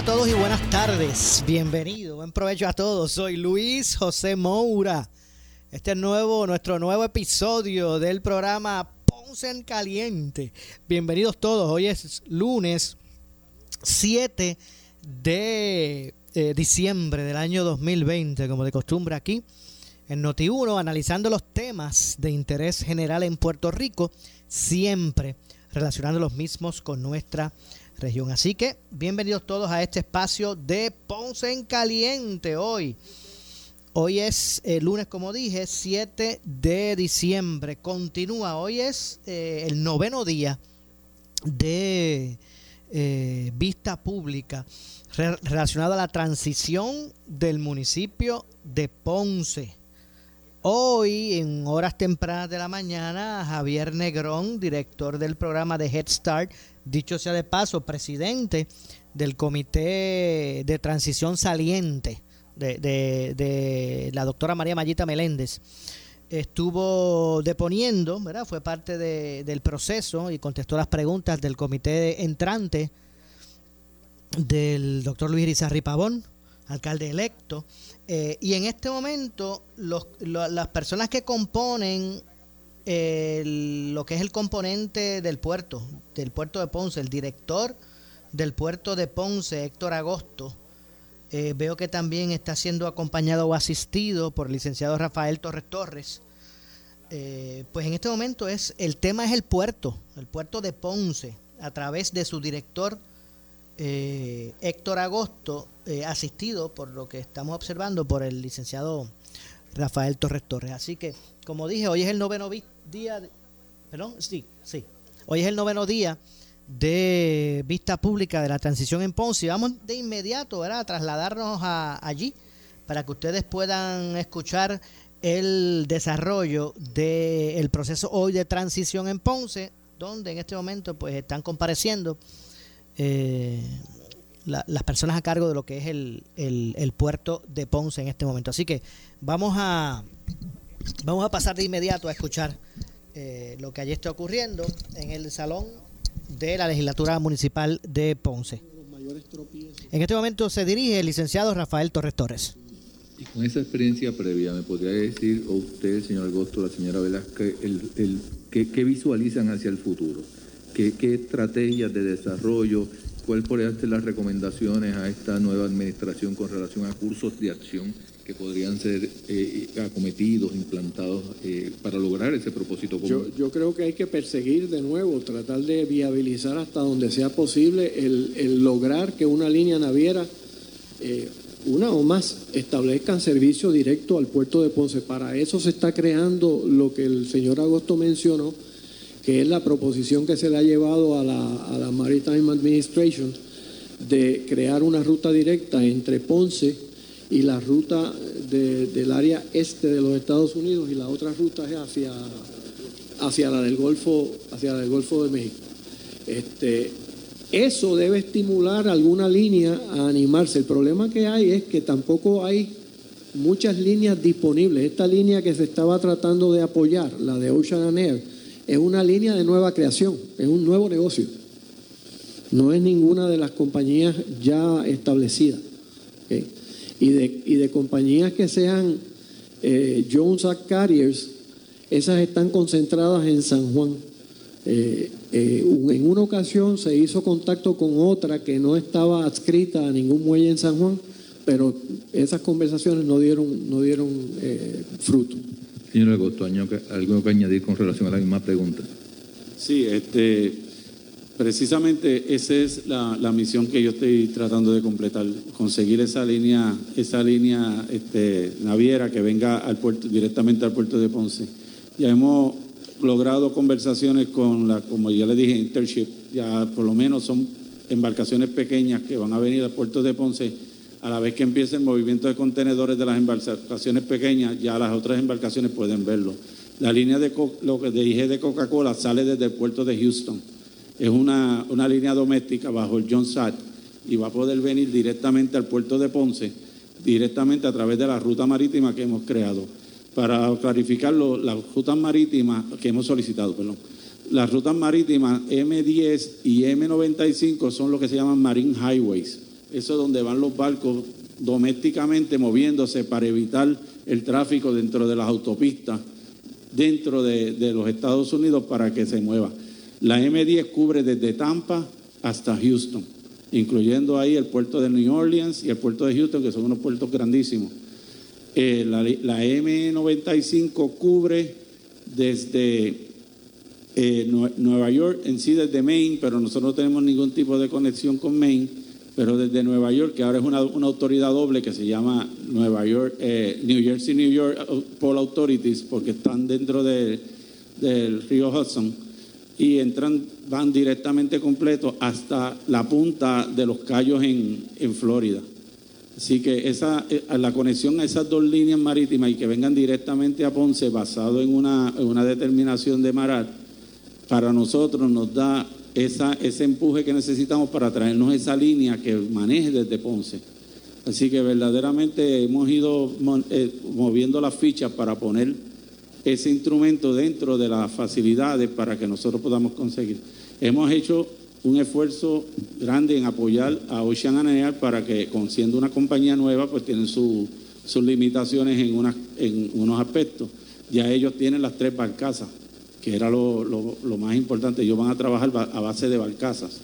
A todos y buenas tardes. Bienvenido, buen provecho a todos. Soy Luis José Moura. Este es nuevo, nuestro nuevo episodio del programa Ponce en Caliente. Bienvenidos todos. Hoy es lunes 7 de eh, diciembre del año 2020, como de costumbre aquí en Noti1, analizando los temas de interés general en Puerto Rico, siempre relacionando los mismos con nuestra región. Así que bienvenidos todos a este espacio de Ponce en Caliente hoy. Hoy es el lunes, como dije, 7 de diciembre. Continúa, hoy es eh, el noveno día de eh, vista pública re- relacionado a la transición del municipio de Ponce. Hoy, en horas tempranas de la mañana, Javier Negrón, director del programa de Head Start, dicho sea de paso, presidente del comité de transición saliente de, la doctora María Mayita Meléndez, estuvo deponiendo, ¿verdad? Fue parte de- del proceso y contestó las preguntas del comité entrante del doctor Luis Irizarri Pavón, alcalde electo. Eh, y en este momento, las personas que componen lo que es el componente del puerto, del puerto de Ponce, el director del puerto de Ponce, Héctor Agosto, eh, veo que también está siendo acompañado o asistido por el licenciado Rafael Torres Torres. Eh, pues en este momento es el tema es el puerto, el puerto de Ponce, a través de su director eh, Héctor Agosto, eh, asistido por lo que estamos observando por el licenciado Rafael Torres Torres. Así que, como dije, hoy es el noveno día, de- perdón, sí, sí, hoy es el noveno día de vista pública de la transición en Ponce. Vamos de inmediato ¿verdad? a trasladarnos allí para que ustedes puedan escuchar el desarrollo del proceso hoy de transición en Ponce, donde en este momento pues están compareciendo eh, la- las personas a cargo de lo que es el- el puerto de Ponce en este momento. Así que vamos a vamos a pasar de inmediato a escuchar eh, lo que allí está ocurriendo en el salón de la legislatura municipal de Ponce. En este momento se dirige el licenciado Rafael Torres Torres. Y con esa experiencia previa, ¿me podría decir, o usted, señor Agosto, la señora Velázquez, el, el, ¿qué, qué visualizan hacia el futuro? ¿Qué, qué estrategias de desarrollo? ¿Cuál podrían ser las recomendaciones a esta nueva administración con relación a cursos de acción que podrían ser eh, acometidos, implantados eh, para lograr ese propósito común? Yo, yo creo que hay que perseguir de nuevo, tratar de viabilizar hasta donde sea posible el, el lograr que una línea naviera, eh, una o más, establezcan servicio directo al puerto de Ponce. Para eso se está creando lo que el señor Agosto mencionó, que es la proposición que se le ha llevado a la, a la Maritime Administration de crear una ruta directa entre Ponce y la ruta de- del área este de los Estados Unidos y la otra ruta es hacia, hacia la del Golfo, hacia la Golfo de México. Este, eso debe estimular alguna línea a animarse. El problema que hay es que tampoco hay muchas líneas disponibles. Esta línea que se estaba tratando de apoyar, la de Ocean and Air, es una línea de nueva creación, es un nuevo negocio. No es ninguna de las compañías ya establecidas. Y, de, y, de, compañías que sean eh, Jones Act Carriers, esas están concentradas en San Juan. Eh, eh, en una ocasión se hizo contacto con otra que no estaba adscrita a ningún muelle en San Juan, pero esas conversaciones no dieron, no dieron fruto. Señor Agosto, ¿algo que añadir con relación a la misma pregunta? Sí, este, precisamente esa es la, misión que yo estoy tratando de completar, conseguir esa línea, esa línea este, naviera que venga al puerto, directamente al puerto de Ponce. Ya hemos logrado conversaciones con la, como ya le dije, Intership, ya por lo menos son embarcaciones pequeñas que van a venir al puerto de Ponce a la vez que empiece el movimiento de contenedores de las embarcaciones pequeñas, ya las otras embarcaciones pueden verlo. La línea de, lo que dije de Coca-Cola sale desde el puerto de Houston. Es una, una línea doméstica bajo el John Satt y va a poder venir directamente al puerto de Ponce, directamente a través de la ruta marítima que hemos creado. Para clarificarlo, las rutas marítimas que hemos solicitado, perdón. Las rutas marítimas M10 y M95 son lo que se llaman Marine Highways eso es donde van los barcos domésticamente moviéndose para evitar el tráfico dentro de las autopistas, dentro de, los Estados Unidos para que se mueva. La M10 cubre desde Tampa hasta Houston, incluyendo ahí el puerto de New Orleans y el puerto de Houston, que son unos puertos grandísimos. Eh, la, M95 cubre desde eh, Nueva York en sí, desde Maine, pero nosotros no tenemos ningún tipo de conexión con Maine pero desde Nueva York, que ahora es una, autoridad doble que se llama Nueva York, eh, New Jersey, New York Port Authorities, porque están dentro del río Hudson y entran, van directamente completo hasta la punta de los Cayos en, Florida. Así que esa, eh, la conexión a esas dos líneas marítimas y que vengan directamente a Ponce basado en una, en una determinación de Marar, para nosotros nos da esa, ese empuje que necesitamos para traernos esa línea que maneje desde Ponce. Así que verdaderamente hemos ido eh, moviendo las fichas para poner ese instrumento dentro de las facilidades para que nosotros podamos conseguir. Hemos hecho un esfuerzo grande en apoyar a Ocean Aneal para que, siendo una compañía nueva, pues tienen sus limitaciones en, en unos aspectos. Ya ellos tienen las tres barcazas que era lo, más importante. Ellos van a trabajar a base de barcazas.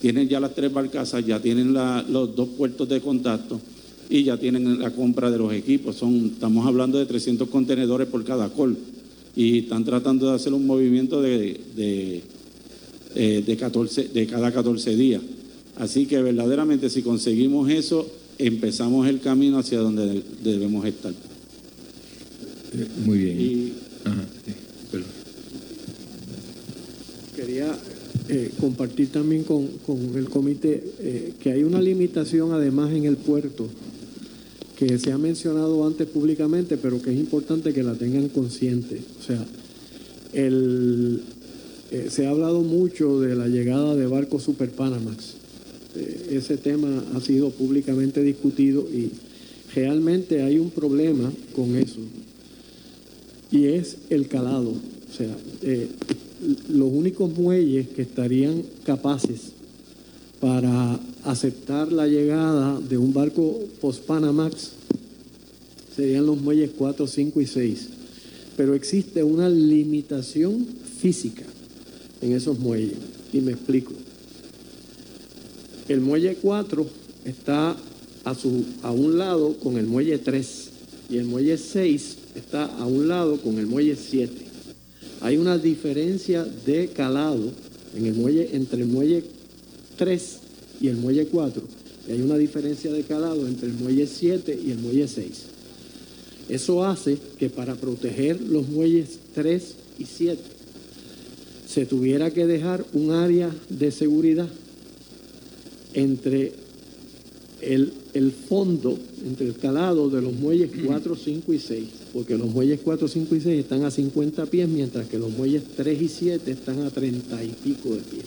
Tienen ya las tres barcazas, ya tienen los dos puertos de contacto y ya tienen la compra de los equipos. Son, estamos hablando de 300 contenedores por cada col y están tratando de hacer un movimiento de, de, eh, de, 14, de cada 14 días. Así que verdaderamente si conseguimos eso, empezamos el camino hacia donde debemos estar. Muy bien quería eh, compartir también con, el comité eh, que hay una limitación además en el puerto que se ha mencionado antes públicamente, pero que es importante que la tengan consciente. O sea, eh, se ha hablado mucho de la llegada de barcos Super Panamax. ese tema ha sido públicamente discutido y realmente hay un problema con eso. Y es el calado. O sea, los únicos muelles que estarían capaces para aceptar la llegada de un barco post-Panamax serían los muelles 4, 5 y 6. Pero existe una limitación física en esos muelles. Y me explico. El muelle 4 está a, su, a un lado con el muelle 3 y el muelle 6 está a un lado con el muelle 7 hay una diferencia de calado en el muelle, entre el muelle 3 y el muelle 4. Y hay una diferencia de calado entre el muelle 7 y el muelle 6. Eso hace que para proteger los muelles 3 y 7 se tuviera que dejar un área de seguridad entre el, el fondo, entre el calado de los muelles 4, 5 y 6 porque los muelles 4, 5 y 6 están a 50 pies, mientras que los muelles 3 y 7 están a 30 y pico de pies,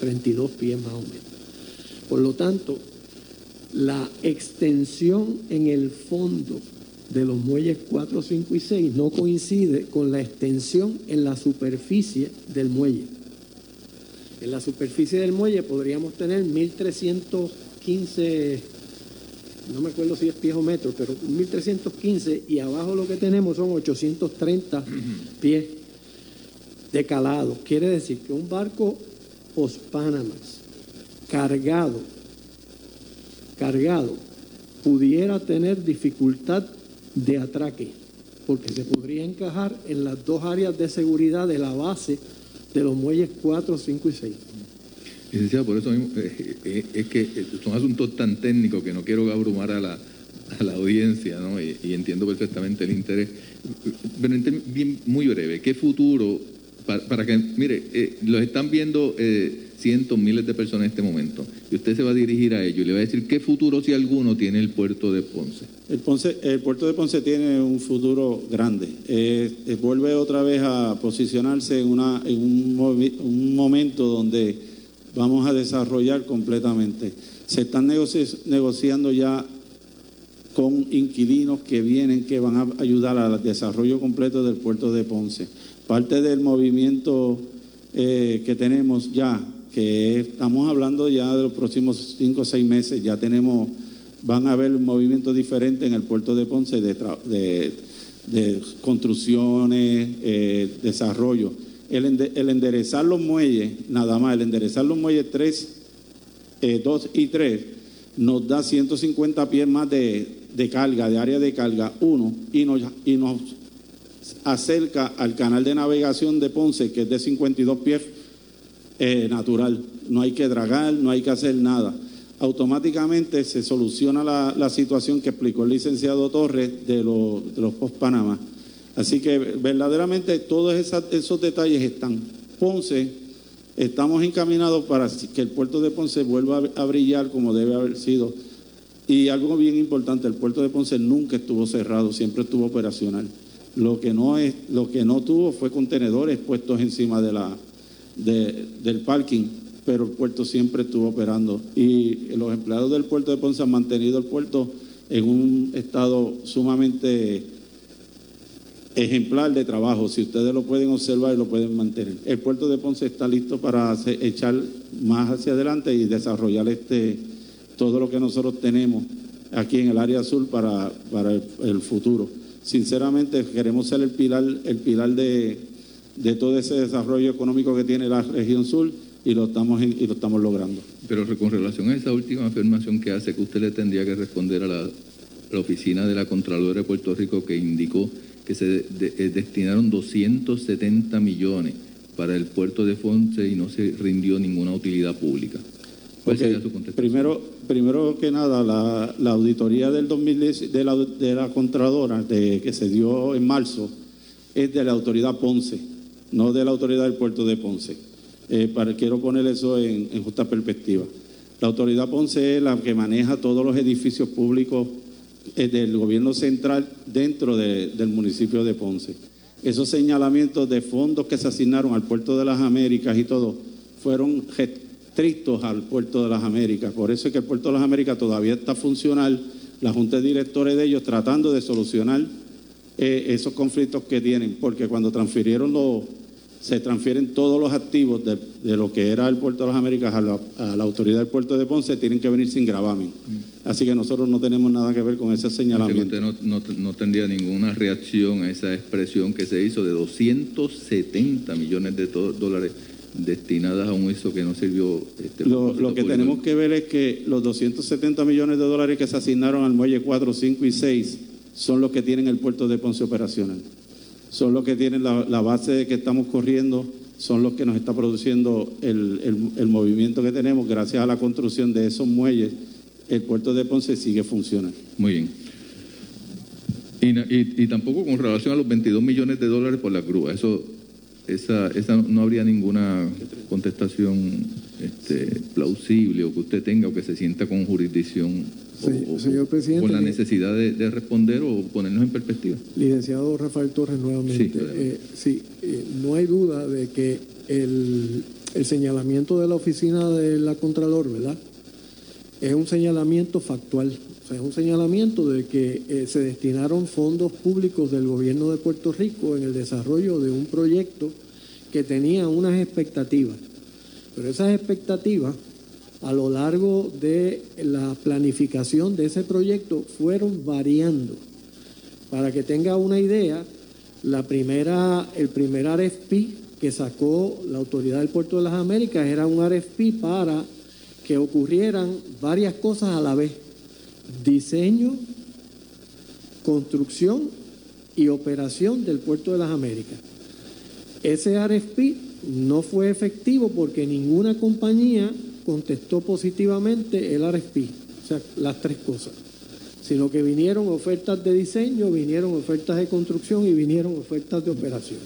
32 pies más o menos. Por lo tanto, la extensión en el fondo de los muelles 4, 5 y 6 no coincide con la extensión en la superficie del muelle. En la superficie del muelle podríamos tener 1315, no me acuerdo si es pies o metros, pero 1315 y abajo lo que tenemos son 830 pies de calado. Quiere decir que un barco post-Panamas cargado, cargado, pudiera tener dificultad de atraque, porque se podría encajar en las dos áreas de seguridad de la base de los muelles 4, 5 y 6. Licenciado, por eso mismo, eh, eh, es que son asuntos tan técnicos que no quiero abrumar a la, a la audiencia, ¿no? Y, entiendo perfectamente el interés. Muy breve, ¿qué futuro para, que, mire, eh, los están viendo eh, cientos, miles de personas en este momento, y usted se va a dirigir a ellos y le va a decir qué futuro, si alguno, tiene el puerto de Ponce. El, Ponce, el puerto de Ponce tiene un futuro grande. Eh, eh, vuelve otra vez a posicionarse en, una, en un, un momento donde vamos a desarrollar completamente. Se están negoci- negociando ya con inquilinos que vienen, que van a ayudar al desarrollo completo del puerto de Ponce. Parte del movimiento eh, que tenemos ya, que estamos hablando ya de los próximos cinco o seis meses, ya tenemos, van a haber movimientos diferentes en el puerto de Ponce de, construcciones, eh, desarrollo. El, ende- el enderezar los muelles, nada más, el enderezar los muelles 3, 2 y 3, nos da 150 pies más de, de carga, de área de carga, uno, y nos, y nos acerca al canal de navegación de Ponce, que es de 52 pies eh, natural. No hay que dragar, no hay que hacer nada. Automáticamente se soluciona la, la situación que explicó el licenciado Torres de, de los post-Panamá. Así que verdaderamente todos esos detalles están. Ponce, estamos encaminados para que el puerto de Ponce vuelva a- a brillar como debe haber sido. Y algo bien importante, el puerto de Ponce nunca estuvo cerrado, siempre estuvo operacional. Lo que no es, lo que no tuvo fue contenedores puestos encima de la, de- del parking, pero el puerto siempre estuvo operando. Y los empleados del puerto de Ponce han mantenido el puerto en un estado sumamente ejemplar de trabajo. Si ustedes lo pueden observar y lo pueden mantener. El puerto de Ponce está listo para echar más hacia adelante y desarrollar este todo lo que nosotros tenemos aquí en el área azul para, para el, el futuro. Sinceramente queremos ser el pilar, el pilar de, de todo ese desarrollo económico que tiene la región sur y lo estamos y lo estamos logrando. Pero con relación a esa última afirmación que hace, que usted le tendría que responder a la, la oficina de la Contralora de Puerto Rico que indicó que se de- eh, destinaron 270 millones para el puerto de Ponce y no se rindió ninguna utilidad pública. ¿Cuál sería su contestación? Primero, primero que nada, la, la auditoría del 2010 de la, de la Contralora de, que se dio en marzo es de la autoridad Ponce, no de la autoridad del puerto de Ponce. Eh, para, quiero poner eso en, justa perspectiva. La autoridad Ponce es la que maneja todos los edificios públicos eh, del gobierno central dentro de- del municipio de Ponce. Esos señalamientos de fondos que se asignaron al puerto de las Américas y todo fueron restrictos al puerto de las Américas. Por eso es que el puerto de las Américas todavía está funcional, la junta de directores de ellos tratando de solucionar eh, esos conflictos que tienen, porque cuando transfirieron los, se transfieren todos los activos de, de lo que era el puerto de las Américas a la, a la autoridad del puerto de Ponce, tienen que venir sin gravamen. Así que nosotros no tenemos nada que ver con ese señalamiento. usted no, no- no tendría ninguna reacción a esa expresión que se hizo de 270 millones de dólares destinadas a un uso que no sirvió. Este, Lo, lo que público. tenemos que ver es que los 270 millones de dólares que se asignaron al muelle 4, 5 y 6 son los que tienen el puerto de Ponce operacional. Son los que tienen la, la base que estamos corriendo, son los que nos está produciendo el, el- movimiento que tenemos. Gracias a la construcción de esos muelles, el puerto de Ponce sigue funcionando. Muy bien. Y, y- tampoco con relación a los 22 millones de dólares por la grúa. Eso, esa, esa no habría ninguna contestación este, plausible o que usted tenga o que se sienta con jurisdicción o- Sí, o, señor presidente, con la necesidad de, de responder o ponernos en perspectiva. Licenciado Rafael Torres, nuevamente. Sí. Eh, sí, eh, no hay duda de que el, el señalamiento de la oficina de la Contralor, ¿verdad? Es un señalamiento factual. O sea, es un señalamiento de que eh, se destinaron fondos públicos del gobierno de Puerto Rico en el desarrollo de un proyecto que tenía unas expectativas. Pero esas expectativas, a lo largo de la planificación de ese proyecto, fueron variando. Para que tenga una idea, la primera, el primer RFP que sacó la Autoridad del Puerto de las Américas era un RFP para que ocurrieran varias cosas a la vez. Diseño, construcción y operación del Puerto de las Américas. Ese RFP no fue efectivo porque ninguna compañía contestó positivamente el RFP, o sea, las tres cosas, sino que vinieron ofertas de diseño, vinieron ofertas de construcción y vinieron ofertas de operación.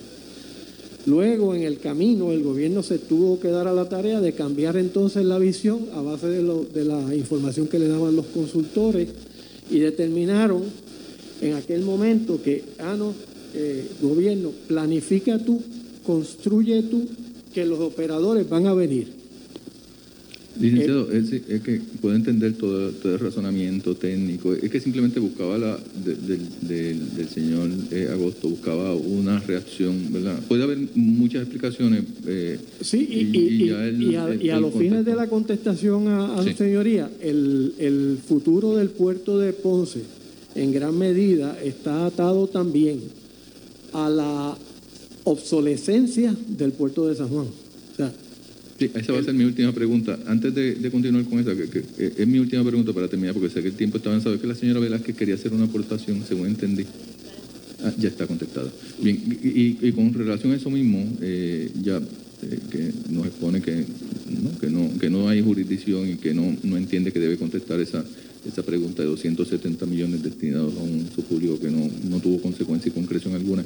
Luego, en el camino, el gobierno se tuvo que dar a la tarea de cambiar entonces la visión a base de, la información que le daban los consultores y determinaron en aquel momento que, ah, no, eh, gobierno, planifica tú, construye tú, que los operadores van a venir. Licenciado, es, que puedo entender todo, todo, el razonamiento técnico, es que simplemente buscaba la del señor eh, Agosto, buscaba una reacción, ¿verdad? Puede haber muchas explicaciones. Eh, sí, y, a, los fines de la contestación a, su señoría, el, el futuro del puerto de Ponce en gran medida está atado también a la obsolescencia del puerto de San Juan. Sí, esa va a ser mi última pregunta. Antes de, continuar con esa, que, es mi última pregunta para terminar, porque sé que el tiempo está avanzado, que la señora Velázquez quería hacer una aportación, según entendí. Ah, ya está contestada. Bien, y, con relación a eso mismo, eh, ya eh, que nos expone que ¿no? Que, no, que no hay jurisdicción y que no, no entiende que debe contestar esa, esa pregunta de 270 millones destinados a un sucurio que no, no tuvo consecuencia y concreción alguna.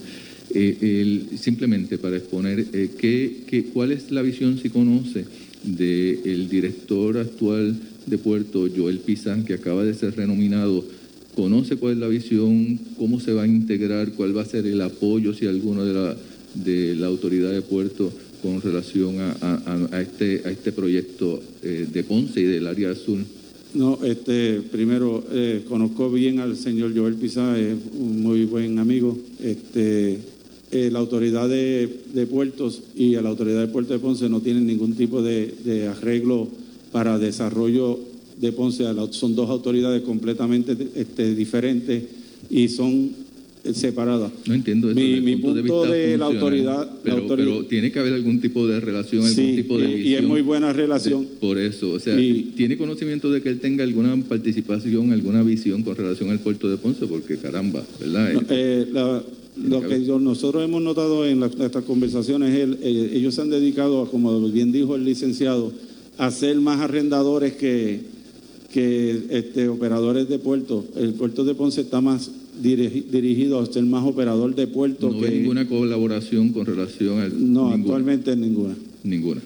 Eh, simplemente para exponer eh, qué, cuál es la visión, si conoce, del director actual de Puerto, Joel Pizán, que acaba de ser renominado, conoce cuál es la visión, cómo se va a integrar, cuál va a ser el apoyo, si alguno de la, de la autoridad de Puerto con relación a, este, este proyecto eh, de Ponce y del área azul. No, este, primero conozco bien al señor Joel Pizán, es un muy buen amigo. Este, eh, la autoridad de, puertos y la autoridad de Puerto de Ponce no tienen ningún tipo de, arreglo para desarrollo de Ponce. Son dos autoridades completamente este, diferentes y son separadas. No entiendo eso. Mi, punto, de, la, autoridad, pero, tiene que haber algún tipo de relación, algún tipo de y, y es muy buena relación. por eso, o sea, ¿tiene conocimiento de que él tenga alguna participación, alguna visión con relación al puerto de Ponce? Porque caramba, ¿verdad? Eh, la, lo que nosotros hemos notado en estas conversaciones, es eh, ellos se han dedicado, como bien dijo el licenciado, a ser más arrendadores que, que este, operadores de puerto. El puerto de Ponce está más dirigido a ser más operador de puerto. No hay ninguna colaboración con relación al. No, actualmente ninguna. Ninguna.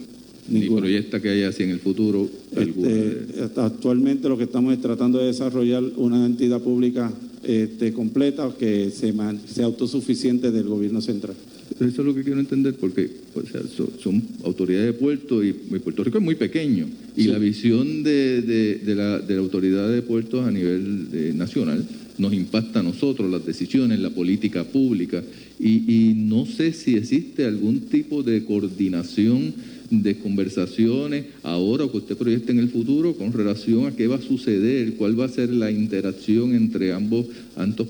Ni proyecta que haya así en el futuro. Este, actualmente lo que estamos es tratando de desarrollar una entidad pública este, completa que se sea autosuficiente del gobierno central. Eso es lo que quiero entender porque son, autoridades de puerto y, Puerto Rico es muy pequeño y la visión de, la, autoridad de puertos a nivel eh, nacional nos impacta a nosotros, las decisiones, la política pública y no sé si existe algún tipo de coordinación de conversaciones ahora o que usted proyecte en el futuro con relación a qué va a suceder, cuál va a ser la interacción entre ambos, ambos,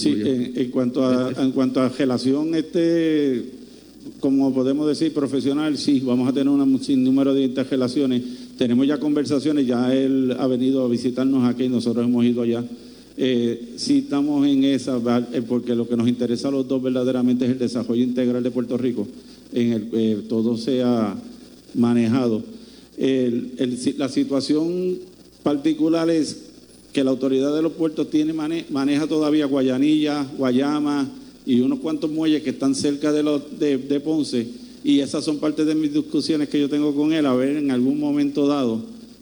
sí, En, cuanto a, en cuanto a relación, este, como podemos decir, profesional, sí, vamos a tener un sinnúmero de interrelaciones. Tenemos ya conversaciones, ya él ha venido a visitarnos aquí, nosotros hemos ido allá. Eh, sí estamos en esa, eh, porque lo que nos interesa a los dos verdaderamente es el desarrollo integral de Puerto Rico en el que todo sea manejado. la situación particular es que la autoridad de los puertos tiene maneja todavía Guayanilla, Guayama y unos cuantos muelles que están cerca de, los, de, Ponce y esas son parte de mis discusiones que yo tengo con él, a ver en algún momento dado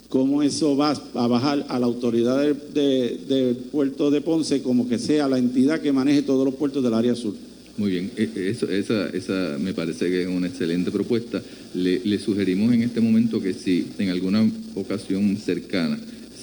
cómo eso va a bajar a la autoridad del puerto de Ponce como que sea la entidad que maneje todos los puertos del área sur. Muy bien, e, e, eso, esa, esa me parece que es una excelente propuesta. Le, sugerimos en este momento que si en alguna ocasión cercana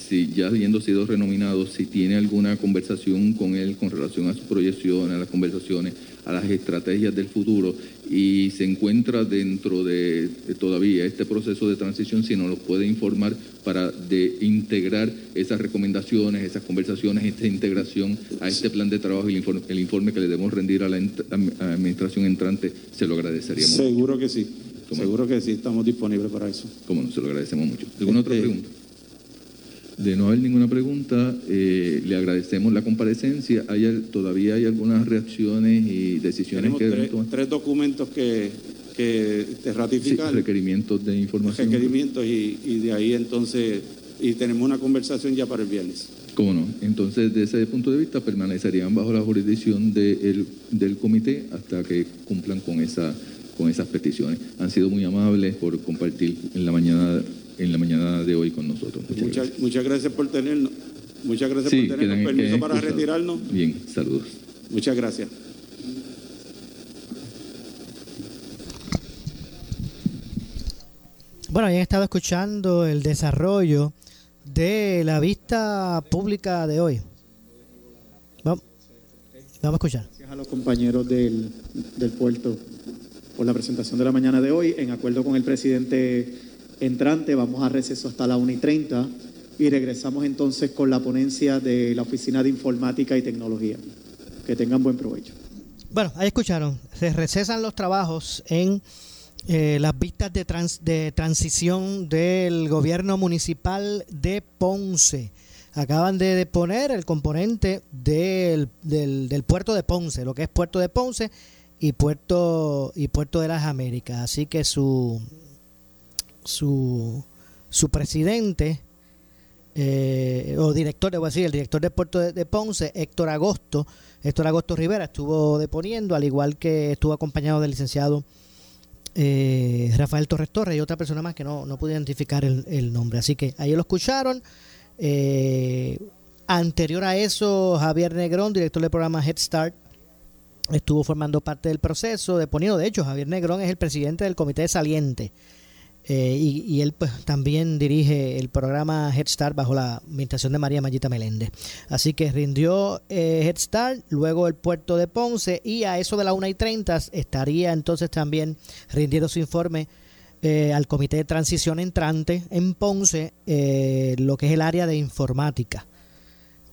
si ya habiendo sido renominado, si tiene alguna conversación con él con relación a su proyección, a las conversaciones, a las estrategias del futuro y se encuentra dentro de, todavía este proceso de transición, si nos lo puede informar para de integrar esas recomendaciones, esas conversaciones, esta integración a este plan de trabajo y el informe, que le debemos rendir a la administración entrante, se lo agradeceríamos. Seguro que sí. Seguro que sí, estamos disponibles para eso. Como no, se lo agradecemos mucho. ¿Alguna otra este, pregunta? De no haber ninguna pregunta, eh, le agradecemos la comparecencia. ¿Hay, ¿Todavía hay algunas reacciones y decisiones que tres, tres documentos que, que ratifican. requerimientos de información. Requerimientos y, y, de ahí entonces, y tenemos una conversación ya para el viernes. ¿Cómo no? Entonces, desde ese punto de vista, permanecerían bajo la jurisdicción de del comité hasta que cumplan con, esa, con esas peticiones. Han sido muy amables por compartir en la mañana en la mañana de hoy con nosotros. Muchas, gracias. por tenernos. Muchas gracias por tenernos. Permiso para retirarnos. Bien, saludos. Muchas gracias. Bueno, ya he estado escuchando el desarrollo de la vista pública de hoy. Vamos, vamos a escuchar. Gracias a los compañeros del, del puerto por la presentación de la mañana de hoy. En acuerdo con el presidente entrante, vamos a receso hasta la 1 y 30 y regresamos entonces con la ponencia de la Oficina de Informática y Tecnología. Que tengan buen provecho. Bueno, ahí escucharon, se recesan los trabajos en eh, las vistas de, de transición del gobierno municipal de Ponce. Acaban de poner el componente del, del, del puerto de Ponce, lo que es puerto de Ponce y puerto y puerto de las Américas. Así que su su, su presidente eh, o director, debo decir, el director del puerto de, Ponce, Héctor Agosto, Héctor Agosto Rivera, estuvo deponiendo, al igual que estuvo acompañado del licenciado eh, Rafael Torres Torres y otra persona más que no, no pude identificar el, nombre. Así que ahí lo escucharon. Eh, anterior a eso, Javier Negrón, director del programa Head Start, estuvo formando parte del proceso deponiendo. De hecho, Javier Negrón es el presidente del comité saliente eh, y, él pues, también dirige el programa Head Start bajo la administración de María Mayita Meléndez. Así que rindió eh, Head Start, luego el puerto de Ponce y a eso de la 1 y 30 estaría entonces también rindiendo su informe eh, al Comité de Transición Entrante en Ponce, lo que es el área de informática.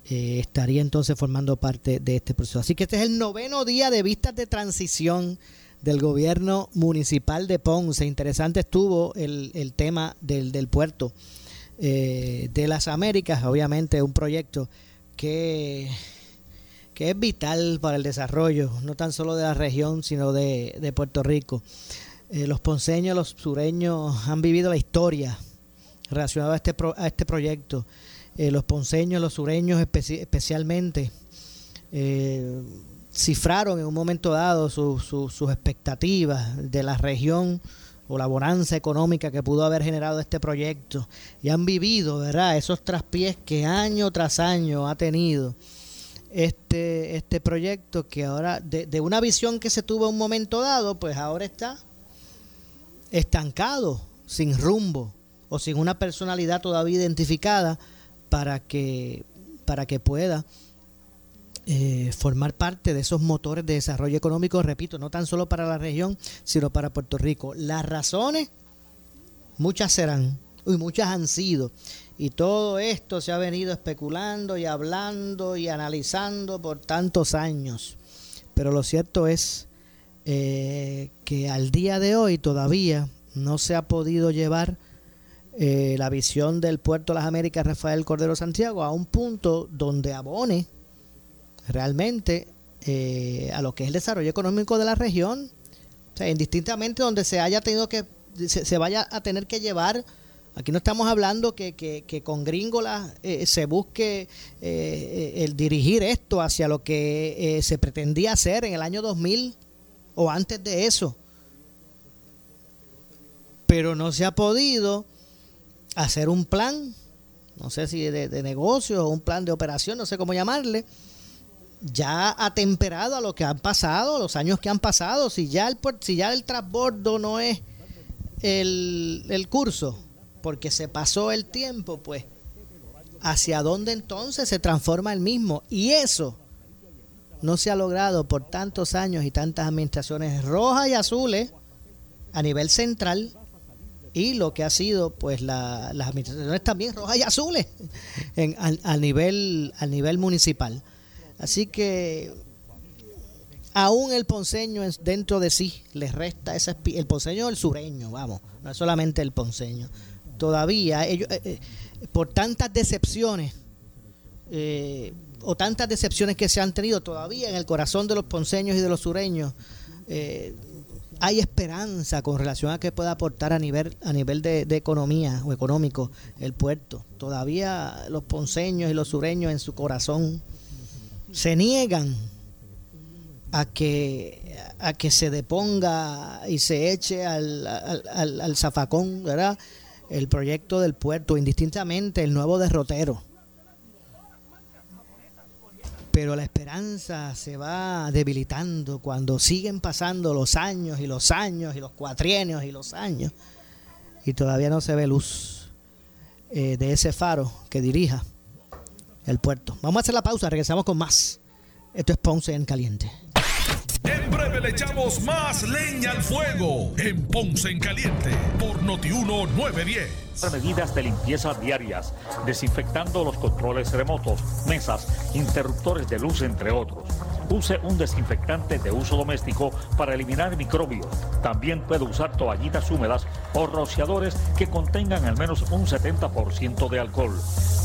estaría entonces formando parte de este proceso. Así que este es el noveno día de vistas de transición del gobierno municipal de Ponce. Interesante estuvo el, el tema del, del puerto eh, de las Américas, obviamente un proyecto que, que es vital para el desarrollo, no tan solo de la región, sino de, de Puerto Rico. Eh, los ponceños, los sureños han vivido la historia relacionada a este, a este proyecto. Eh, los ponceños, los sureños especialmente cifraron en un momento dado sus expectativas de la región o la bonanza económica que pudo haber generado este proyecto y han vivido, ¿verdad? Esos traspiés que año tras año ha tenido este, este proyecto que ahora, de, de una visión que se tuvo en un momento dado, pues ahora está estancado, sin rumbo o sin una personalidad todavía identificada para que, para que pueda eh, formar parte de esos motores de desarrollo económico, repito, no tan solo para la región, sino para Puerto Rico. Las razones, muchas serán, y muchas han sido. Y todo esto se ha venido especulando y hablando y analizando por tantos años. Pero lo cierto es eh, que al día de hoy todavía no se ha podido llevar eh, la visión del puerto de las Américas Rafael Cordero Santiago a un punto donde abone realmente eh, a lo que es el desarrollo económico de la región. O sea, indistintamente donde se haya tenido que, se, vaya a tener que llevar, aquí no estamos hablando que, que, con gringolas eh, se busque eh, el dirigir esto hacia lo que se pretendía hacer en el año 2000 o antes de eso. Pero no se ha podido hacer un plan, no sé si de, de negocio o un plan de operación, no sé cómo llamarle, ya atemperado a lo que han pasado, los años que han pasado, si ya el, si ya el transbordo no es el, el curso, porque se pasó el tiempo, pues ¿hacia dónde entonces se transforma el mismo? Y eso no se ha logrado por tantos años y tantas administraciones rojas y azules a nivel central y lo que ha sido pues las administraciones también rojas y azules en, al, nivel al nivel municipal así que aún el ponceño dentro de sí les resta ese el ponceño el sureño vamos no es solamente el ponceño todavía ellos eh, eh, por tantas decepciones eh, o tantas decepciones que se han tenido todavía en el corazón de los ponceños y de los sureños hay esperanza con relación a que pueda aportar a nivel a nivel de, economía o económico el puerto. Todavía los ponceños y los sureños en su corazón se niegan a que a que se deponga y se eche al, al, al zafacón, ¿verdad? El proyecto del puerto, indistintamente el nuevo derrotero pero la esperanza se va debilitando cuando siguen pasando los años y los años y los cuatrienios y los años y todavía no se ve luz eh, de ese faro que dirija el puerto. Vamos a hacer la pausa, regresamos con más. Esto es Ponce en Caliente. En breve le echamos más leña al fuego en Ponce en Caliente por Notiuno 910 medidas de limpieza diarias, desinfectando los controles remotos, mesas, interruptores de luz, entre otros. Use un desinfectante de uso doméstico para eliminar microbios. También puede usar toallitas húmedas o rociadores que contengan al menos un 70% de alcohol.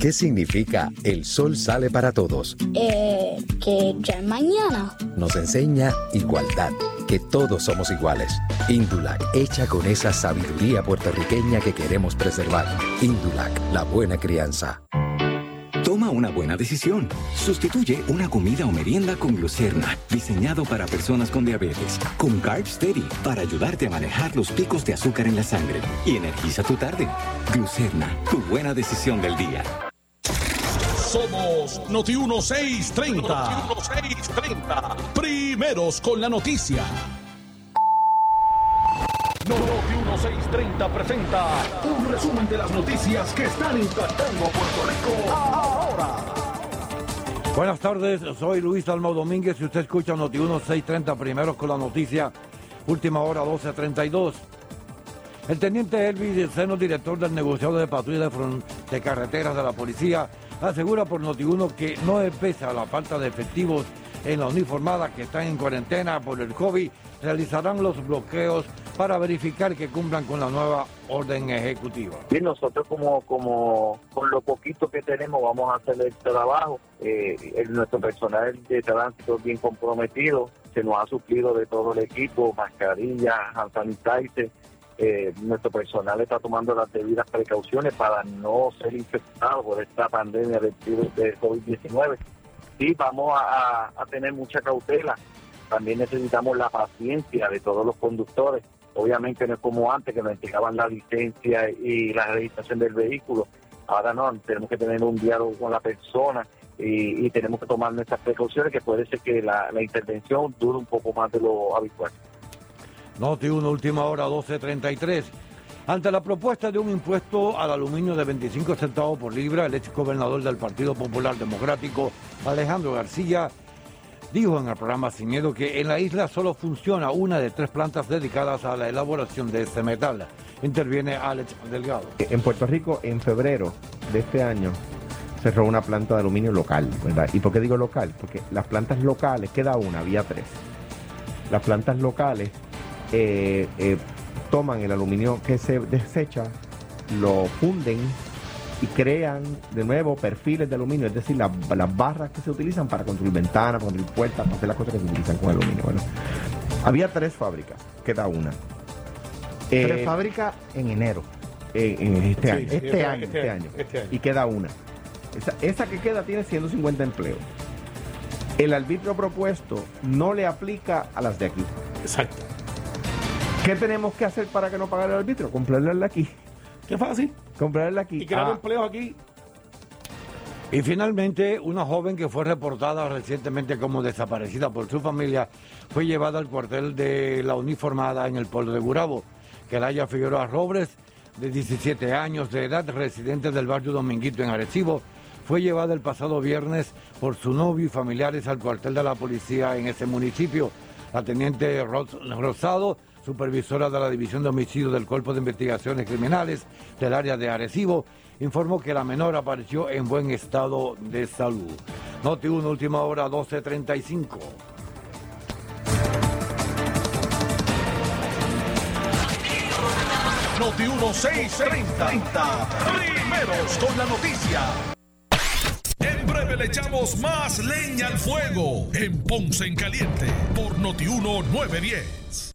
¿Qué significa el sol sale para todos? Eh, que ya es mañana. Nos enseña igualdad, que todos somos iguales. Indulac, hecha con esa sabiduría puertorriqueña que queremos preservar. Indulac, la buena crianza. Toma una buena decisión. Sustituye una comida o merienda con glucerna, diseñado para personas con diabetes, con Carb Steady, para ayudarte a manejar los picos de azúcar en la sangre. Y energiza tu tarde. Glucerna, tu buena decisión del día. Somos Noti 1630. Noti 1630. Primeros con la noticia. Noti 1630 presenta un resumen de las noticias que están impactando a Puerto Rico. Buenas tardes, soy Luis Almo Domínguez y usted escucha Noti 1630 primeros con la noticia, última hora 1232. El teniente Elvis Seno, director del negociado de patrulla de, de carreteras de la policía, asegura por Noti1 que no es pesa la falta de efectivos en la uniformada que están en cuarentena por el COVID, realizarán los bloqueos para verificar que cumplan con la nueva orden ejecutiva. Y nosotros como, como con lo poquito que tenemos vamos a hacer el trabajo. Eh, nuestro personal de tránsito bien comprometido, se nos ha suplido de todo el equipo, mascarillas, hand sanitizer, eh, nuestro personal está tomando las debidas precauciones para no ser infectado por esta pandemia del virus de COVID-19. Sí, vamos a, tener mucha cautela. También necesitamos la paciencia de todos los conductores. Obviamente no es como antes que nos entregaban la licencia y la registración del vehículo. Ahora no, tenemos que tener un diálogo con la persona y, tenemos que tomar nuestras precauciones que puede ser que la intervención dure un poco más de lo habitual. Noti 1, última hora 12.33. Ante la propuesta de un impuesto al aluminio de 25 centavos por libra, el ex gobernador del Partido Popular Democrático, Alejandro García, dijo en el programa Sin Miedo que en la isla solo funciona una de tres plantas dedicadas a la elaboración de este metal. Interviene Alex Delgado. En Puerto Rico, en febrero de este año, cerró una planta de aluminio local, ¿verdad? ¿Y por qué digo local? Porque las plantas locales, queda una, había tres. Las plantas locales eh, eh, toman el aluminio que se desecha, lo funden y crean de nuevo perfiles de aluminio, es decir, las barras que se utilizan para construir ventanas, para construir puertas, para hacer las cosas que se utilizan con aluminio. Bueno, había tres fábricas, queda una. tres eh, fábricas en enero. En, este, año, este, este, año, este, año, Y queda una. Esa, esa que queda tiene 150 empleos. El arbitrio propuesto no le aplica a las de aquí. Exacto. ¿Qué tenemos que hacer para que no pague el arbitrio? Comprarle aquí. Qué fácil. Comprarle aquí. Y crear ah. empleos aquí. Y finalmente, una joven que fue reportada recientemente como desaparecida por su familia fue llevada al cuartel de la uniformada en el pueblo de Gurabo. Kelaya Figueroa Robles, de 17 años de edad, residente del barrio Dominguito en Arecibo, fue llevada el pasado viernes por su novio y familiares al cuartel de la policía en ese municipio. La teniente Rosado supervisora de la División de Homicidios del Cuerpo de Investigaciones Criminales del área de Arecibo, informó que la menor apareció en buen estado de salud. Noti 1, última hora, 12.35. Noti 1, 630. Primeros con la noticia. En breve le echamos más leña al fuego en Ponce en Caliente por Noti 1, 910.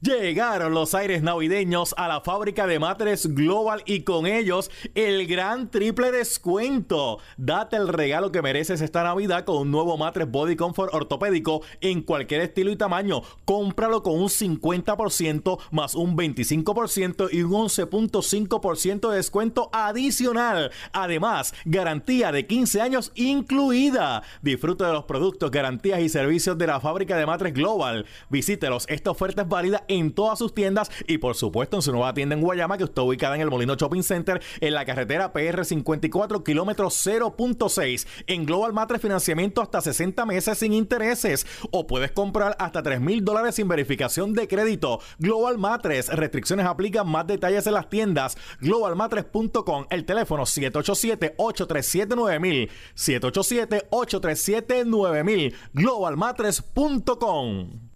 Llegaron los aires navideños a la fábrica de matres Global y con ellos el gran triple descuento. Date el regalo que mereces esta Navidad con un nuevo matres Body Comfort ortopédico en cualquier estilo y tamaño. Cómpralo con un 50% más un 25% y un 11.5% de descuento adicional. Además, garantía de 15 años incluida. Disfruta de los productos, garantías y servicios de la fábrica de matres Global. Visítelos. Esta oferta es válida en todas sus tiendas y por supuesto en su nueva tienda en Guayama que está ubicada en el Molino Shopping Center en la carretera PR 54 kilómetro 0.6 en Global Matres financiamiento hasta 60 meses sin intereses. O puedes comprar hasta 3 mil dólares sin verificación de crédito. Global Matres, restricciones aplican, más detalles en las tiendas. Globalmatres.com, el teléfono 787-837-9000, 787-837-9000, globalmatres.com.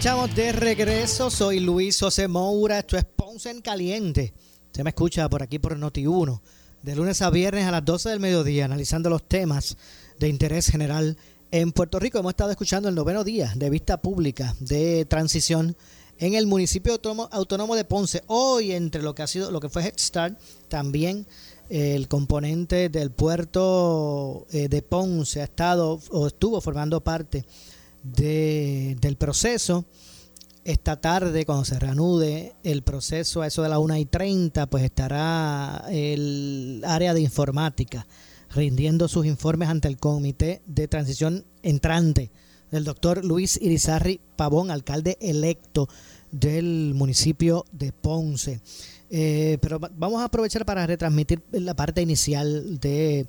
De regreso. Soy Luis José Moura. Esto es Ponce en Caliente. Se me escucha por aquí por Noti1. De lunes a viernes a las 12 del mediodía, analizando los temas de interés general en Puerto Rico. Hemos estado escuchando el noveno día de vista pública de transición en el municipio autónomo, de Ponce. Hoy, entre lo que ha sido, lo que fue Head Start, también eh, el componente del puerto eh, de Ponce ha estado o estuvo formando parte del proceso. Esta tarde, cuando se reanude el proceso a eso de las 1 y 30, pues estará el área de informática rindiendo sus informes ante el Comité de Transición Entrante del doctor Luis Irizarri Pavón, alcalde electo del municipio de Ponce. Eh, pero vamos a aprovechar para retransmitir la parte inicial de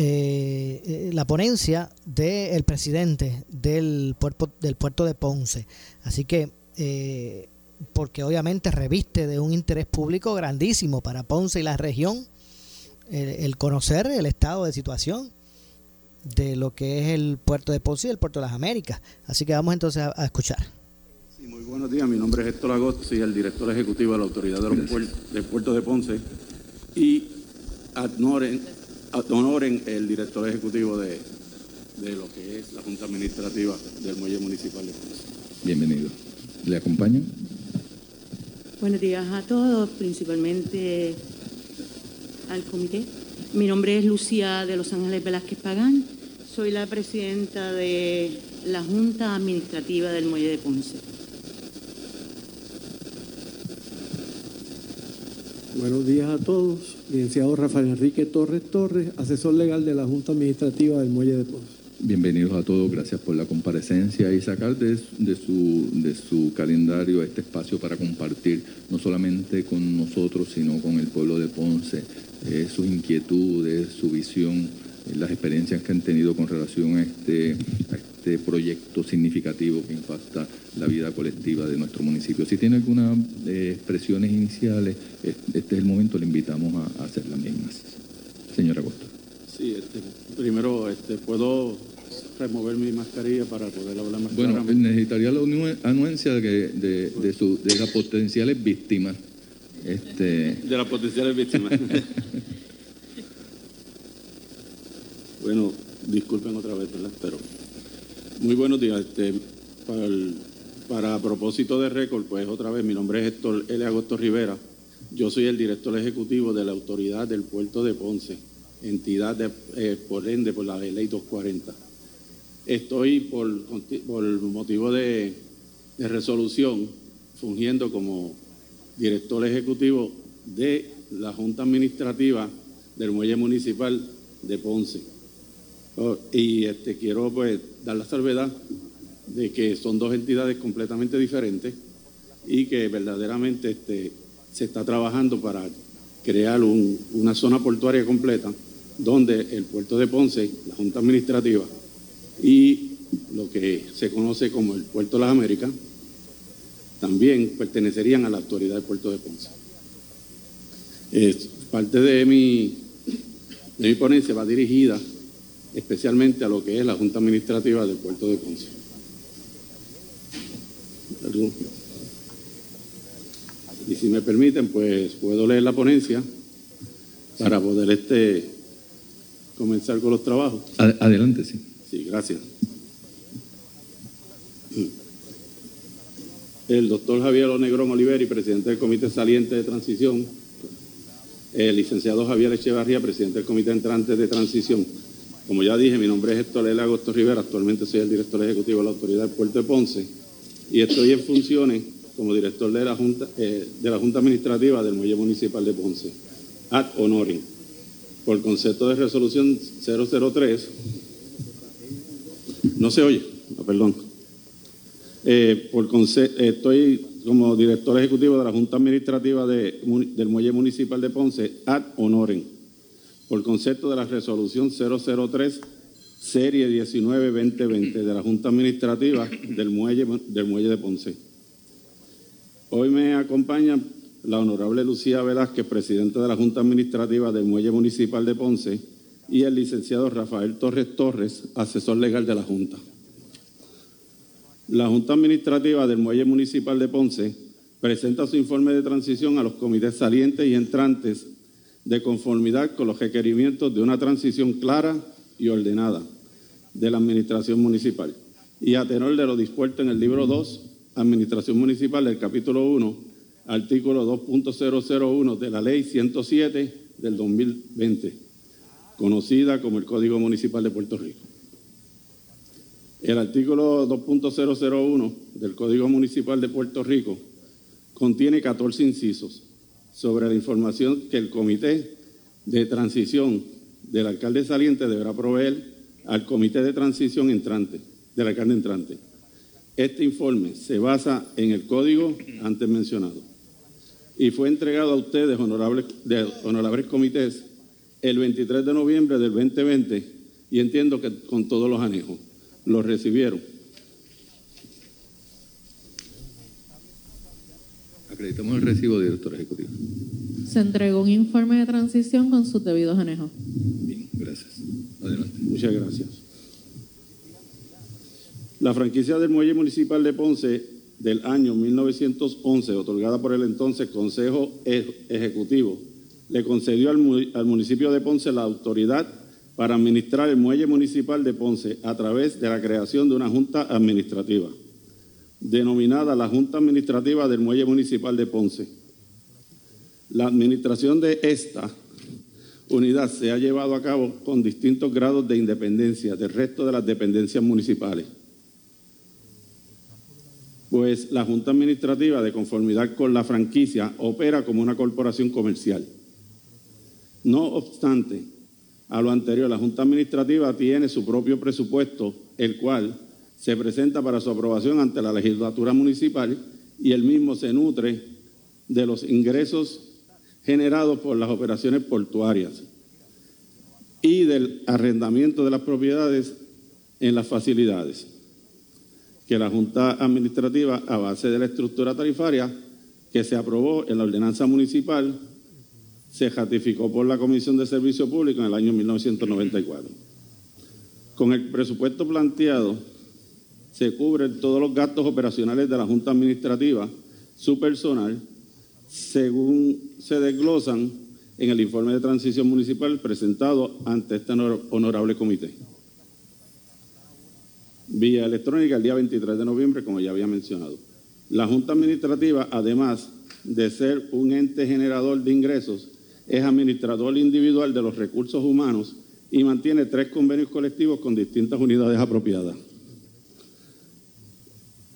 eh, eh, la ponencia del presidente del puerto, del puerto de Ponce. Así que, eh, porque obviamente reviste de un interés público grandísimo para Ponce y la región el, conocer el estado de situación de lo que es el puerto de Ponce y el puerto de las Américas. Así que vamos entonces a, escuchar. muy buenos días, mi nombre es Héctor Agosto, soy el director ejecutivo de la Autoridad de los del Puerto de Ponce y adnoren honoren el director ejecutivo de, de, lo que es la Junta Administrativa del Muelle Municipal de Ponce. Bienvenido. ¿Le acompaño? Buenos días a todos, principalmente al comité. Mi nombre es Lucía de Los Ángeles Velázquez Pagán. Soy la presidenta de la Junta Administrativa del Muelle de Ponce. Buenos días a todos licenciado Rafael Enrique Torres Torres, asesor legal de la Junta Administrativa del Muelle de Ponce. Bienvenidos a todos, gracias por la comparecencia y sacar de, de, su, de su calendario este espacio para compartir no solamente con nosotros, sino con el pueblo de Ponce, eh, sus inquietudes, su visión, eh, las experiencias que han tenido con relación a este, a este proyecto significativo que impacta la vida colectiva de nuestro municipio. Si tiene algunas eh, expresiones iniciales, este es el momento, le invitamos a, a hacer las mismas. Señora Costa. Sí, este, primero este, puedo remover mi mascarilla para poder hablar más Bueno, claramente? necesitaría la anue- anuencia de, de, de, su- de las potenciales víctimas. Este, de las potenciales víctimas. bueno, disculpen otra vez, ¿verdad? Pero muy buenos días. Este, para, propósito de récord, pues otra vez, mi nombre es Héctor L. Agosto Rivera. Yo soy el director ejecutivo de la Autoridad del Puerto de Ponce, entidad eh, por ende por la ley 240. Estoy por, motivo de resolución fungiendo como director ejecutivo de la Junta Administrativa del Muelle Municipal de Ponce. Oh, y este, quiero pues dar la salvedad de que son dos entidades completamente diferentes y que verdaderamente este, se está trabajando para crear un- una zona portuaria completa donde el puerto de Ponce, la Junta Administrativa y lo que se conoce como el Puerto de las Américas también pertenecerían a la autoridad del puerto de Ponce. Parte de mi, de mi ponencia va dirigida especialmente a lo que es la Junta Administrativa del puerto de Ponce. Y si me permiten, pues puedo leer la ponencia para poder este, comenzar con los trabajos. ad- adelante, sí. Sí, gracias. El doctor Javier Onegrón Oliveri, presidente del Comité Saliente de Transición. El licenciado Javier Echevarría, presidente del Comité Entrante de Transición. Como ya dije, mi nombre es Héctor L. Agosto Rivera, actualmente soy el director ejecutivo de la Autoridad del Puerto de Ponce y estoy en funciones como director de la Junta, eh, de la Junta Administrativa del Muelle Municipal de Ponce, ad honorem, por concepto de resolución 003 no se oye, Ah, perdón. Eh, por estoy como director ejecutivo de la Junta Administrativa de del Muelle Municipal de Ponce, ad honorem, por concepto de la resolución 003, serie 19-2020 de la Junta Administrativa del Muelle, del Muelle de Ponce. Hoy me acompaña la honorable Lucía Velázquez, presidenta de la Junta Administrativa del Muelle Municipal de Ponce, y el licenciado Rafael Torres Torres, asesor legal de la Junta. La Junta Administrativa del Muelle Municipal de Ponce presenta su informe de transición a los comités salientes y entrantes de conformidad con los requerimientos de una transición clara y ordenada de la Administración Municipal y a tenor de lo dispuesto en el libro 2, Administración Municipal del capítulo 1, artículo 2.001 de la Ley 107 del 2020, conocida como el Código Municipal de Puerto Rico. El artículo 2.001 del Código Municipal de Puerto Rico contiene 14 incisos sobre la información que el Comité de Transición del alcalde saliente deberá proveer al Comité de Transición entrante, del alcalde entrante. Este informe se basa en el código antes mencionado y fue entregado a ustedes, honorables, honorables comités, el 23 de noviembre del 2020 y entiendo que con todos los anejos. Los recibieron. Acreditamos el recibo, director ejecutivo. Se entregó un informe de transición con sus debidos anejos. Bien, gracias. Adelante. Muchas gracias. La franquicia del Muelle Municipal de Ponce del año 1911, otorgada por el entonces Consejo E- Ejecutivo, le concedió al, mu- al municipio de Ponce la autoridad para administrar el Muelle Municipal de Ponce a través de la creación de una junta administrativa, denominada la Junta Administrativa del Muelle Municipal de Ponce. La administración de esta unidad se ha llevado a cabo con distintos grados de independencia del resto de las dependencias municipales. Pues la Junta Administrativa, de conformidad con la franquicia, opera como una corporación comercial. No obstante, a lo anterior, la Junta Administrativa tiene su propio presupuesto, el cual se presenta para su aprobación ante la legislatura municipal y el mismo se nutre de los ingresos generados por las operaciones portuarias y del arrendamiento de las propiedades en las facilidades, que la Junta Administrativa, a base de la estructura tarifaria que se aprobó en la ordenanza municipal, se ratificó por la Comisión de Servicio Público en el año 1994. Con el presupuesto planteado, se cubren todos los gastos operacionales de la Junta Administrativa, su personal, según se desglosan en el informe de transición municipal presentado ante este honorable comité. Vía electrónica el día 23 de noviembre, como ya había mencionado. La Junta Administrativa, además de ser un ente generador de ingresos, es administrador individual de los recursos humanos y mantiene tres convenios colectivos con distintas unidades apropiadas.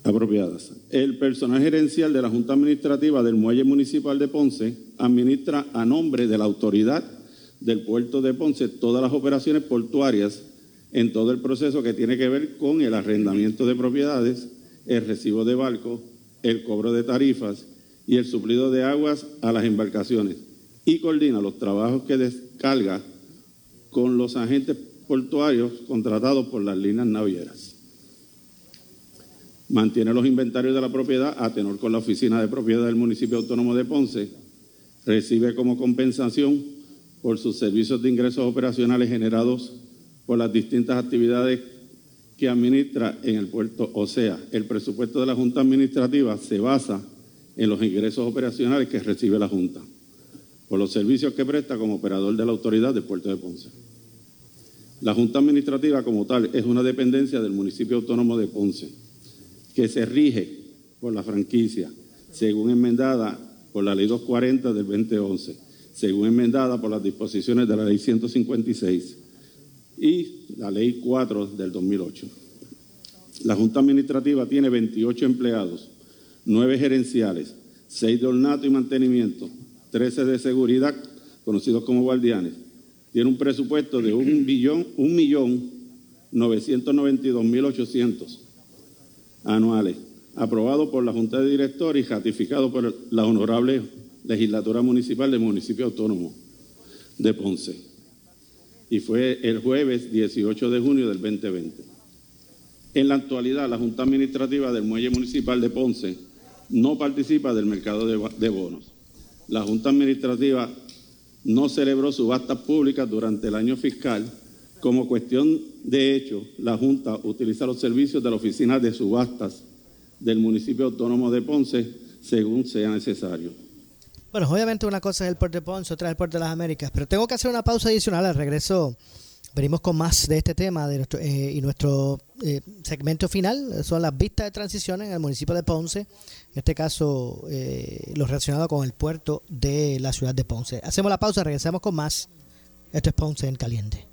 Apropiadas. El personal gerencial de la Junta Administrativa del Muelle Municipal de Ponce administra a nombre de la autoridad del puerto de Ponce todas las operaciones portuarias en todo el proceso que tiene que ver con el arrendamiento de propiedades, el recibo de barcos, el cobro de tarifas y el suplido de aguas a las embarcaciones y coordina los trabajos que descarga con los agentes portuarios contratados por las líneas navieras. Mantiene los inventarios de la propiedad a tenor con la Oficina de Propiedad del Municipio Autónomo de Ponce. Recibe como compensación por sus servicios de ingresos operacionales generados por las distintas actividades que administra en el puerto. O sea, el presupuesto de la Junta Administrativa se basa en los ingresos operacionales que recibe la Junta por los servicios que presta como operador de la autoridad del puerto de Ponce. La Junta Administrativa como tal es una dependencia del municipio autónomo de Ponce, que se rige por la franquicia, según enmendada por la ley 240 del 2011, según enmendada por las disposiciones de la ley 156 y la ley 4 del 2008. La Junta Administrativa tiene 28 empleados, 9 gerenciales, 6 de ornato y mantenimiento, 13 de seguridad, conocidos como guardianes. Tiene un presupuesto de 1.992.800 anuales, aprobado por la Junta de Directores y ratificado por la honorable legislatura municipal del municipio autónomo de Ponce. Y fue el jueves 18 de junio del 2020. En la actualidad, la Junta Administrativa del Muelle Municipal de Ponce no participa del mercado de bonos la Junta Administrativa no celebró subastas públicas durante el año fiscal. Como cuestión de hecho, la Junta utiliza los servicios de la Oficina de Subastas del municipio autónomo de Ponce según sea necesario. Bueno, obviamente una cosa es el puerto de Ponce, otra es el puerto de las Américas, pero tengo que hacer una pausa adicional al regreso. Venimos con más de este tema de nuestro, eh, y nuestro eh, segmento final son las vistas de transición en el municipio de Ponce en este caso eh, lo relacionado con el puerto de la ciudad de Ponce. Hacemos la pausa, regresamos con más. Esto es Ponce en Caliente.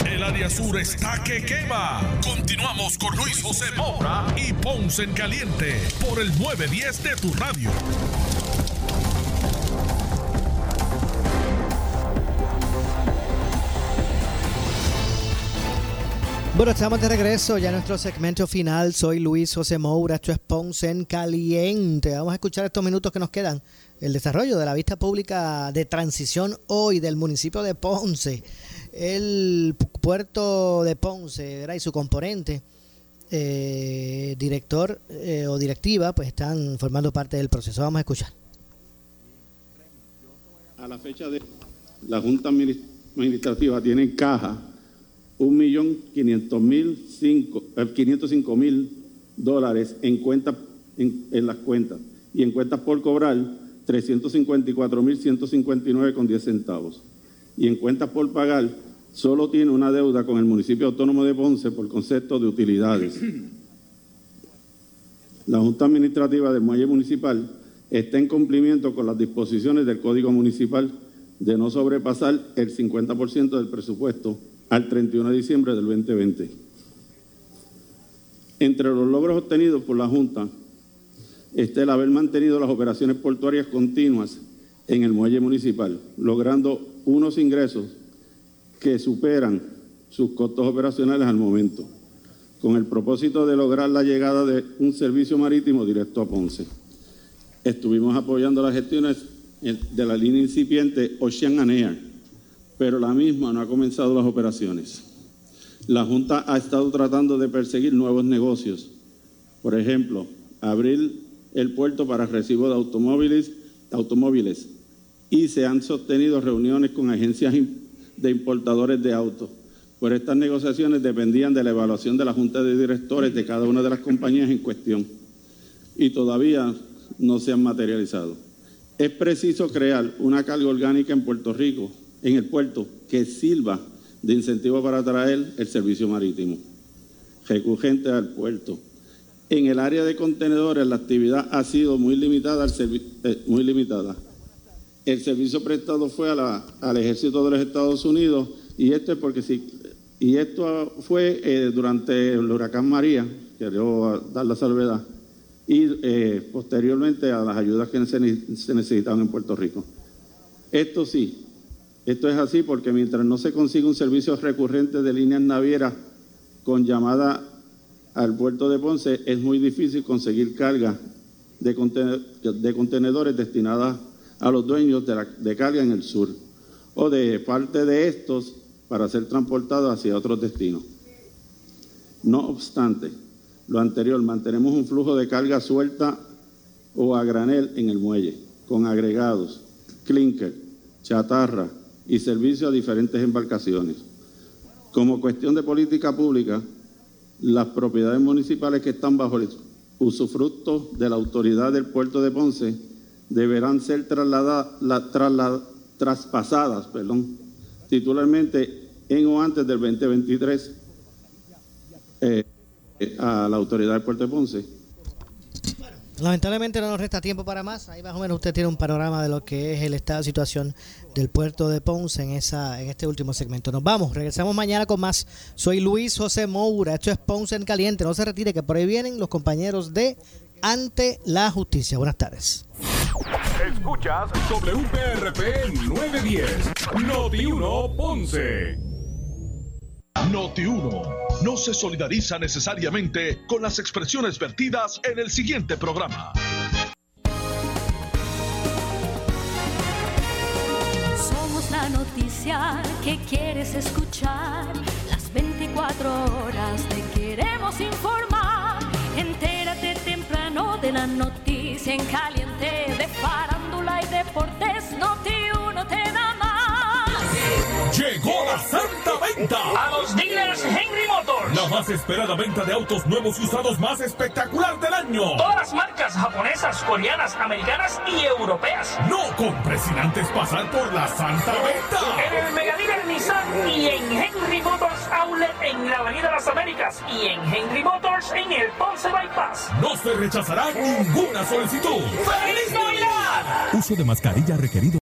El área sur está que quema. Continuamos con Luis José Moura y Ponce en Caliente por el 910 de tu radio. Bueno, estamos de regreso ya en nuestro segmento final. Soy Luis José Moura, esto es Ponce en Caliente. Vamos a escuchar estos minutos que nos quedan. El desarrollo de la vista pública de transición hoy del municipio de Ponce el puerto de Ponce y su componente, eh, director eh, o directiva, pues están formando parte del proceso. Vamos a escuchar. A la fecha de la Junta Administrativa tiene en caja 1.500.000, mil dólares en, cuenta, en, en las cuentas y en cuentas por cobrar 354.159 con 10 centavos y en cuentas por pagar solo tiene una deuda con el municipio autónomo de Ponce por concepto de utilidades. La Junta Administrativa del Muelle Municipal está en cumplimiento con las disposiciones del Código Municipal de no sobrepasar el 50% del presupuesto al 31 de diciembre del 2020. Entre los logros obtenidos por la Junta está el haber mantenido las operaciones portuarias continuas en el muelle municipal, logrando unos ingresos que superan sus costos operacionales al momento, con el propósito de lograr la llegada de un servicio marítimo directo a Ponce. Estuvimos apoyando las gestiones de la línea incipiente Ocean Air, pero la misma no ha comenzado las operaciones. La Junta ha estado tratando de perseguir nuevos negocios, por ejemplo, abrir el puerto para recibo de automóviles, automóviles y se han sostenido reuniones con agencias de importadores de autos. Por estas negociaciones dependían de la evaluación de la Junta de Directores de cada una de las compañías en cuestión y todavía no se han materializado. Es preciso crear una carga orgánica en Puerto Rico, en el puerto, que sirva de incentivo para atraer el servicio marítimo recurrente al puerto. En el área de contenedores la actividad ha sido muy limitada, eh, muy limitada el servicio prestado fue al ejército de los Estados Unidos y esto es porque sí, y esto fue eh, durante el huracán María, quiero dar la salvedad, y eh, posteriormente a las ayudas que se, necesitaban en Puerto Rico. Esto sí, esto es así porque mientras no se consigue un servicio recurrente de líneas navieras con llamada al puerto de Ponce, es muy difícil conseguir carga de, de contenedores destinadas a los dueños de, la, de carga en el sur o de parte de estos para ser transportados hacia otros destinos. No obstante, lo anterior, mantenemos un flujo de carga suelta o a granel en el muelle, con agregados, clinker, chatarra y servicio a diferentes embarcaciones. Como cuestión de política pública, las propiedades municipales que están bajo el usufructo de la autoridad del puerto de Ponce deberán ser trasladadas, la- traspasadas perdón, titularmente en o antes del 2023 eh, eh, a la autoridad del puerto de Ponce. Lamentablemente no nos resta tiempo para más. Ahí más o menos usted tiene un panorama de lo que es el estado de situación del puerto de Ponce en esa en este último segmento. Nos vamos, regresamos mañana con más. Soy Luis José Moura. Esto es Ponce en Caliente. No se retire, que por ahí vienen los compañeros de Ante la Justicia. Buenas tardes. Escuchas WPRP 910, Noti 1 Ponce. Noti 1 no se solidariza necesariamente con las expresiones vertidas en el siguiente programa. Somos la noticia que quieres escuchar. Las 24 horas te queremos informar. Entérate de la noticia en caliente. De farándula y deportes, Noti uno te da más. Llegó la santa venta A los dealers Henry Motors. La más esperada venta de autos nuevos y usados más espectacular del año. Todas las marcas japonesas, coreanas, americanas y europeas. No compres sin antes pasar por la santa venta. En el Mega Dealer Nissan y en Henry Motors Outlet en la Avenida Las Américas y en Henry Motors en el Ponce Bypass. No se rechazará ninguna solicitud. ¡Feliz Navidad! Uso de mascarilla requerido.